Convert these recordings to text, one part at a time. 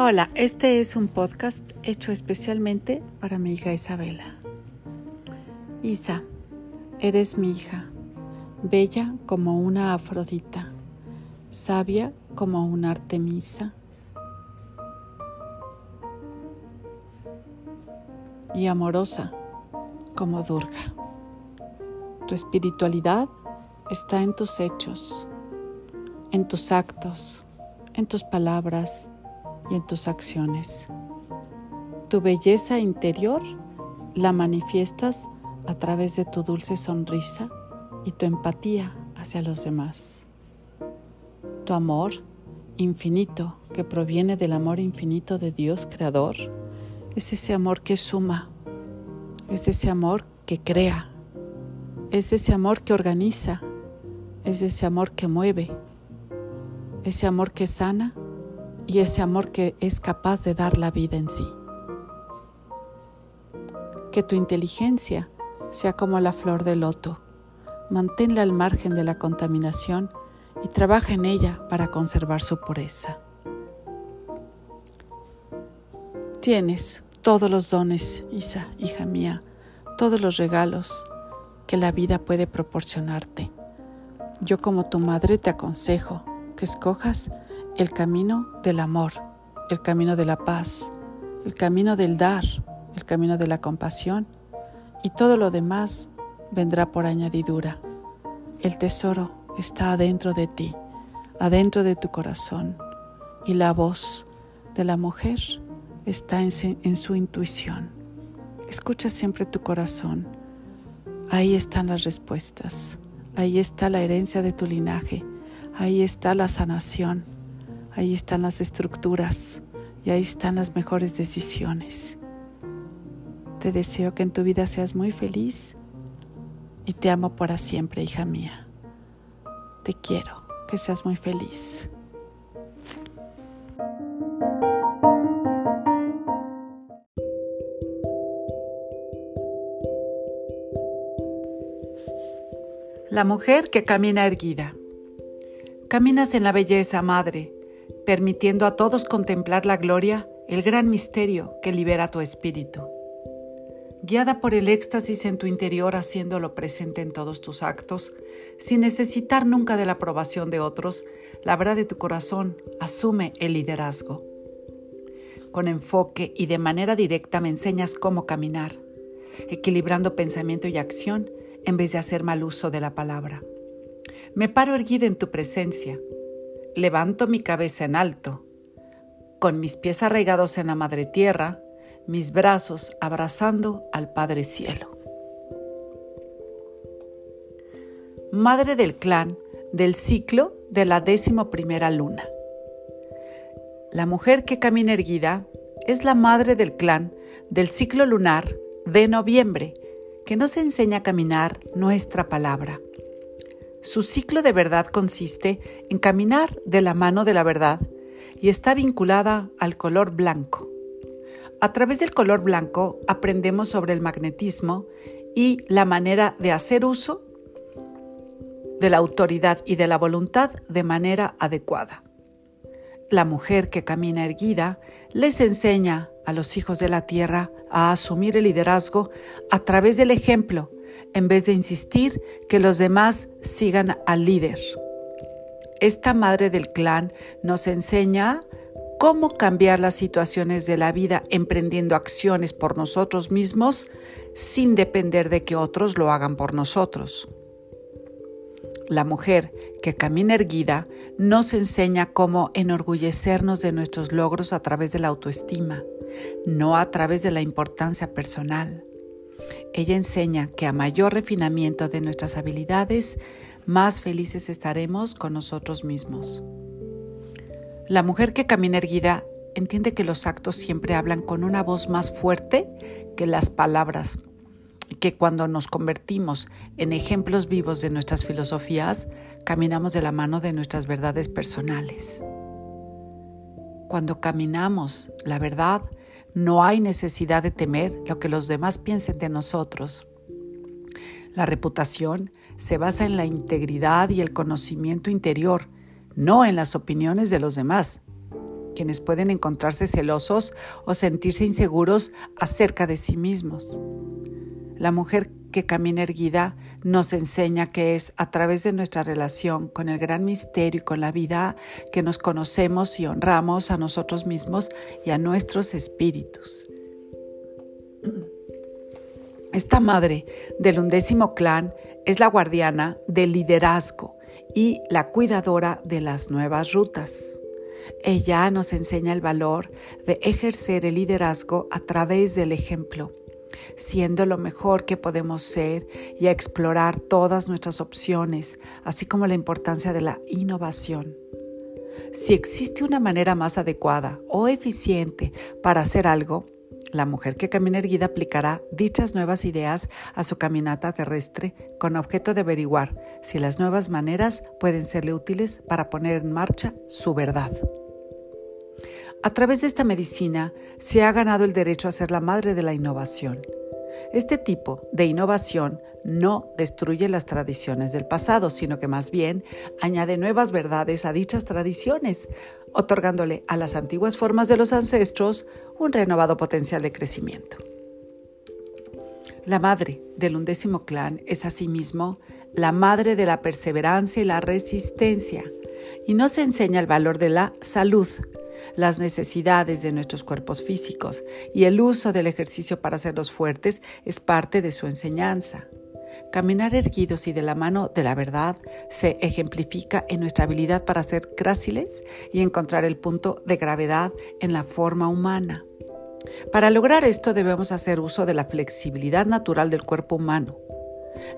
Hola, este es un podcast hecho especialmente para mi hija Isabela. Isa, eres mi hija, bella como una Afrodita, sabia como una Artemisa y amorosa como Durga. Tu espiritualidad está en tus hechos, en tus actos, en tus palabras y en tus acciones. Tu belleza interior la manifiestas a través de tu dulce sonrisa y tu empatía hacia los demás. Tu amor infinito que proviene del amor infinito de Dios Creador es ese amor que suma, es ese amor que crea, es ese amor que organiza, es ese amor que mueve, ese amor que sana y ese amor que es capaz de dar la vida en sí. Que tu inteligencia sea como la flor de loto. Manténla al margen de la contaminación y trabaja en ella para conservar su pureza. Tienes todos los dones, Isa, hija mía, todos los regalos que la vida puede proporcionarte. Yo como tu madre te aconsejo que escojas el camino del amor, el camino de la paz, el camino del dar, el camino de la compasión y todo lo demás vendrá por añadidura. El tesoro está adentro de ti, adentro de tu corazón y la voz de la mujer está en, en su intuición. Escucha siempre tu corazón. Ahí están las respuestas. Ahí está la herencia de tu linaje. Ahí está la sanación Ahí están las estructuras y ahí están las mejores decisiones. Te deseo que en tu vida seas muy feliz y te amo para siempre, hija mía. Te quiero, que seas muy feliz. La mujer que camina erguida. Caminas en la belleza, madre permitiendo a todos contemplar la gloria, el gran misterio que libera tu espíritu. Guiada por el éxtasis en tu interior, haciéndolo presente en todos tus actos, sin necesitar nunca de la aprobación de otros, la verdad de tu corazón asume el liderazgo. Con enfoque y de manera directa me enseñas cómo caminar, equilibrando pensamiento y acción en vez de hacer mal uso de la palabra. Me paro erguida en tu presencia, levanto mi cabeza en alto, con mis pies arraigados en la madre tierra, mis brazos abrazando al Padre Cielo. Madre del clan del ciclo de la décimo primera luna. La mujer que camina erguida es la madre del clan del ciclo lunar de noviembre, que nos enseña a caminar nuestra palabra. Su ciclo de verdad consiste en caminar de la mano de la verdad y está vinculada al color blanco. A través del color blanco aprendemos sobre el magnetismo y la manera de hacer uso de la autoridad y de la voluntad de manera adecuada. La mujer que camina erguida les enseña a los hijos de la tierra a asumir el liderazgo a través del ejemplo en vez de insistir que los demás sigan al líder. Esta madre del clan nos enseña cómo cambiar las situaciones de la vida emprendiendo acciones por nosotros mismos sin depender de que otros lo hagan por nosotros. La mujer que camina erguida nos enseña cómo enorgullecernos de nuestros logros a través de la autoestima, no a través de la importancia personal. Ella enseña que a mayor refinamiento de nuestras habilidades, más felices estaremos con nosotros mismos. La mujer que camina erguida entiende que los actos siempre hablan con una voz más fuerte que las palabras que cuando nos convertimos en ejemplos vivos de nuestras filosofías, caminamos de la mano de nuestras verdades personales. Cuando caminamos la verdad, no hay necesidad de temer lo que los demás piensen de nosotros. La reputación se basa en la integridad y el conocimiento interior, no en las opiniones de los demás. quienes pueden encontrarse celosos o sentirse inseguros acerca de sí mismos. La mujer que camina erguida nos enseña que es a través de nuestra relación con el gran misterio y con la vida que nos conocemos y honramos a nosotros mismos y a nuestros espíritus. Esta madre del undécimo clan es la guardiana del liderazgo y la cuidadora de las nuevas rutas. Ella nos enseña el valor de ejercer el liderazgo a través del ejemplo siendo lo mejor que podemos ser y a explorar todas nuestras opciones, así como la importancia de la innovación. Si existe una manera más adecuada o eficiente para hacer algo, la mujer que camina erguida aplicará dichas nuevas ideas a su caminata terrestre con objeto de averiguar si las nuevas maneras pueden serle útiles para poner en marcha su verdad. A través de esta medicina se ha ganado el derecho a ser la madre de la innovación. Este tipo de innovación no destruye las tradiciones del pasado, sino que más bien añade nuevas verdades a dichas tradiciones, otorgándole a las antiguas formas de los ancestros un renovado potencial de crecimiento. La madre del undécimo clan es asimismo la madre de la perseverancia y la resistencia, y nos enseña el valor de la salud, las necesidades de nuestros cuerpos físicos y el uso del ejercicio para hacerlos fuertes es parte de su enseñanza. Caminar erguidos y de la mano de la verdad se ejemplifica en nuestra habilidad para ser gráciles y encontrar el punto de gravedad en la forma humana. Para lograr esto debemos hacer uso de la flexibilidad natural del cuerpo humano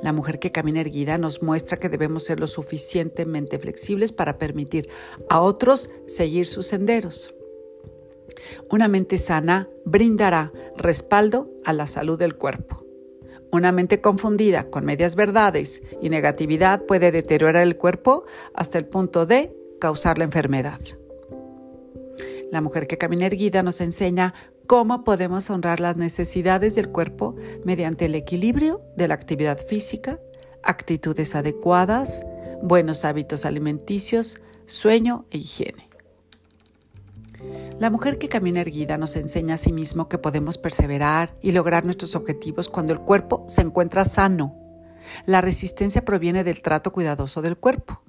la mujer que camina erguida nos muestra que debemos ser lo suficientemente flexibles para permitir a otros seguir sus senderos. Una mente sana brindará respaldo a la salud del cuerpo. Una mente confundida con medias verdades y negatividad puede deteriorar el cuerpo hasta el punto de causar la enfermedad. La mujer que camina erguida nos enseña cómo podemos honrar las necesidades del cuerpo mediante el equilibrio de la actividad física, actitudes adecuadas, buenos hábitos alimenticios, sueño e higiene. La mujer que camina erguida nos enseña a sí mismo que podemos perseverar y lograr nuestros objetivos cuando el cuerpo se encuentra sano. La resistencia proviene del trato cuidadoso del cuerpo.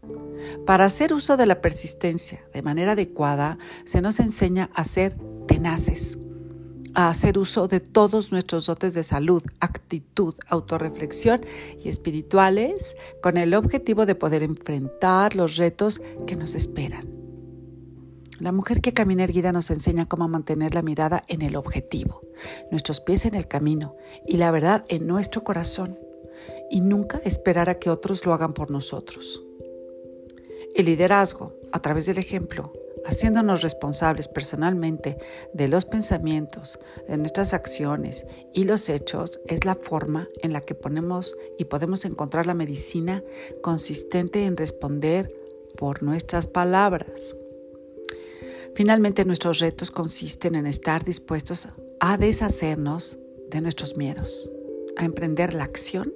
Para hacer uso de la persistencia de manera adecuada, se nos enseña a ser tenaces, a hacer uso de todos nuestros dotes de salud, actitud, autorreflexión y espirituales con el objetivo de poder enfrentar los retos que nos esperan. La mujer que camina erguida nos enseña cómo mantener la mirada en el objetivo, nuestros pies en el camino y la verdad en nuestro corazón y nunca esperar a que otros lo hagan por nosotros. El liderazgo, a través del ejemplo, haciéndonos responsables personalmente de los pensamientos, de nuestras acciones y los hechos, es la forma en la que ponemos y podemos encontrar la medicina consistente en responder por nuestras palabras. Finalmente, nuestros retos consisten en estar dispuestos a deshacernos de nuestros miedos, a emprender la acción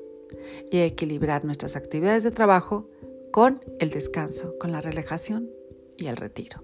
y a equilibrar nuestras actividades de trabajo con el descanso, con la relajación y el retiro.